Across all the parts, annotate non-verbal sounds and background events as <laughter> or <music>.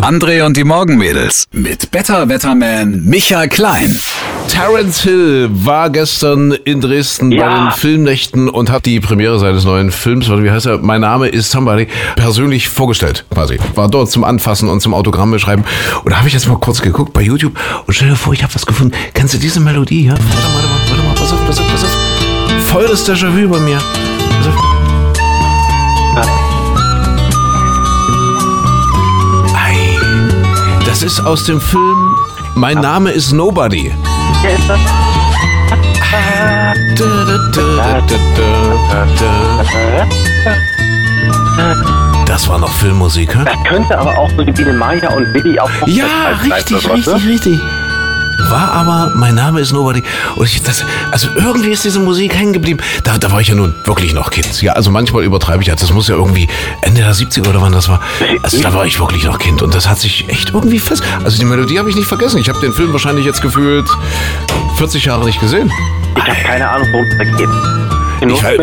André und die Morgenmädels mit Better Wetterman Michael Klein. Terence Hill war gestern in Dresden Ja. bei den Filmnächten und hat die Premiere seines neuen Films, warte, wie heißt er? Mein Name ist Somebody, persönlich vorgestellt, quasi. War dort zum Anfassen und zum Autogramme schreiben. Und da habe ich jetzt mal kurz geguckt bei YouTube und stell dir vor, ich habe was gefunden. Kennst du diese Melodie hier? Warte mal, warte mal, warte mal, pass auf, pass auf, pass auf. Voll das Déjà-vu bei mir. Pass auf. Das ist aus dem Film Mein Name ist Nobody. Das? Da, da, da, da, da, da. Das war noch Filmmusik, hä? Das könnte aber auch so die Biene Maya und Willi auf Ja, richtig, richtig, richtig. War aber, mein Name ist Nobody. Und ich, das, also irgendwie ist diese Musik hängen geblieben. Da, da war ich ja nun wirklich noch Kind. Ja, also manchmal übertreibe ich ja. Das muss ja irgendwie Ende der 70er oder wann das war. Also da war ich wirklich noch Kind. Und das hat sich echt irgendwie fest. Also die Melodie habe ich nicht vergessen. Ich habe den Film wahrscheinlich jetzt gefühlt 40 Jahre nicht gesehen. Ich habe keine Ahnung, worum es da geht.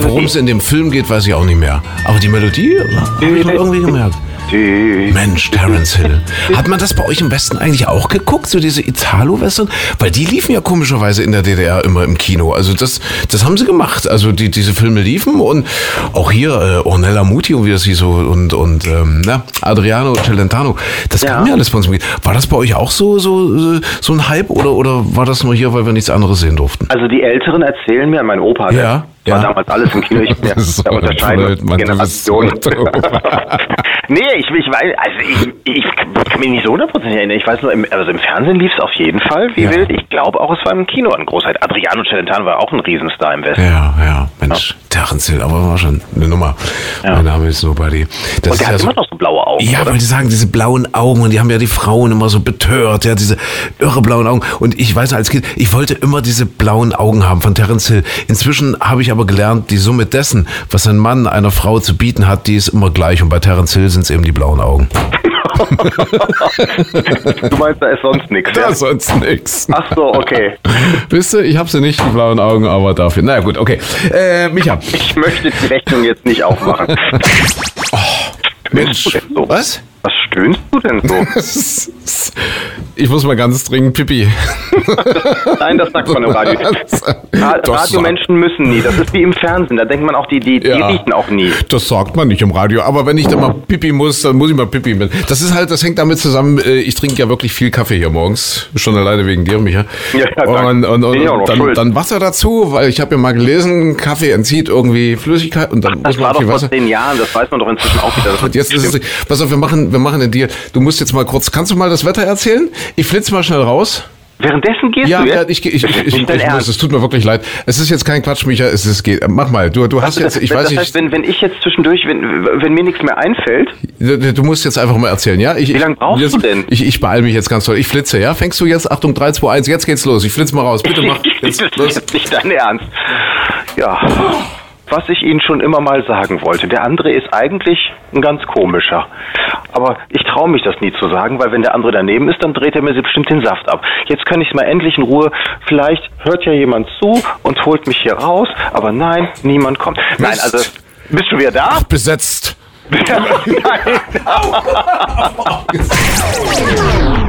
Worum es in dem Film geht, weiß ich auch nicht mehr. Aber die Melodie habe ich noch irgendwie gemerkt. Mensch, Terence Hill. Hat man das bei euch im Westen eigentlich auch geguckt, so diese Italo-Western? Weil die liefen ja komischerweise in der DDR immer im Kino. Also das, das haben sie gemacht. Also die, diese Filme liefen und auch hier äh, Ornella Muti und wie das hieß so und, und ähm, na, Adriano Celentano. Das Ja. kam ja alles bei uns. War das bei euch auch so, so, äh, so ein Hype oder, oder war das nur hier, weil wir nichts anderes sehen durften? Also die Älteren erzählen mir, mein Opa, der Ja, war ja. damals alles im Kino, ich ja so Mann, du bist so <laughs> nee, ich, ich weiß, also ich, ich kann mich nicht so hundertprozentig erinnern. Ich weiß nur, im, also im Fernsehen lief es auf jeden Fall, wie Ja. wild. Ich glaube auch, es war im Kino eine Großheit. Adriano Celentano war auch ein Riesenstar im Westen. Ja, ja, Mensch, Terence Hill, aber war schon eine Nummer. Ja. Mein Name ist Nobody. Das Und der ja hat so, immer noch so blaue Augen, Ja, oder? weil die sagen, diese blauen Augen und die haben ja die Frauen immer so betört, ja, diese irre blauen Augen. Und ich weiß als Kind, ich wollte immer diese blauen Augen haben von Terence Hill. Inzwischen habe ich aber gelernt, die Summe dessen, was ein Mann einer Frau zu bieten hat, die ist immer gleich. Und bei Terence Hill sind es eben die blauen Augen. <laughs> Du meinst, da ist sonst nichts, ja? sonst nix. Ach so, okay. Wisst ihr, ich habe sie nicht, die blauen Augen, aber dafür. Naja, gut, okay. Äh, Micha, Ich möchte die Rechnung jetzt nicht aufmachen. Mensch, denn so? was? Stöhnst du denn so? <laughs> Ich muss mal ganz dringend pipi. Nein, das sagt man im Radio. <laughs> Ra Radiomenschen müssen nie. Das ist wie im Fernsehen. Da denkt man auch, die, die, die Ja. riechen auch nie. Das sagt man nicht im Radio, aber wenn ich da mal pipi muss, dann muss ich mal pipi mit. Das ist halt, das hängt damit zusammen, äh, ich trinke ja wirklich viel Kaffee hier morgens, schon alleine wegen dir, Micha. <laughs> Ja, ja, und, und, und, dann, dann Wasser dazu, weil ich habe ja mal gelesen, Kaffee entzieht irgendwie Flüssigkeit und dann muss Das man war doch viel vor Wasser. zehn Jahren. Das weiß man doch inzwischen auch wieder. Jetzt ist es, pass auf, wir machen, wir machen einen Deal. Du musst jetzt mal kurz, kannst du mal das Wetter erzählen? Ich flitze mal schnell raus. Währenddessen gehst Ja, du ja, jetzt? <laughs> ich, ich, ich, ich, ich, muss, es tut mir wirklich leid. Es ist jetzt kein Quatsch, Micha, es ist, geht. Mach mal, du, du hast jetzt, ich das weiß heißt, nicht, wenn, wenn ich jetzt zwischendurch, wenn, wenn mir nichts mehr einfällt, Du, musst jetzt einfach mal erzählen, ja? Ich, Wie lange brauchst jetzt, du denn? Ich, ich beeile mich jetzt ganz toll. Ich flitze, ja? Fängst du jetzt? Achtung, 3, 2, 1, jetzt geht's los. Ich flitze mal raus. Bitte <laughs> mach das jetzt ist los. jetzt nicht dein Ernst. Ja, was ich Ihnen schon immer mal sagen wollte, der andere ist eigentlich ein ganz komischer. Aber ich traue mich das nie zu sagen, weil wenn der andere daneben ist, dann dreht er mir bestimmt den Saft ab. Jetzt kann ich es mal endlich in Ruhe. Vielleicht hört ja jemand zu und holt mich hier raus. Aber nein, niemand kommt. Nein, Mist. also bist du wieder da? Besetzt. <laughs> nein. <laughs>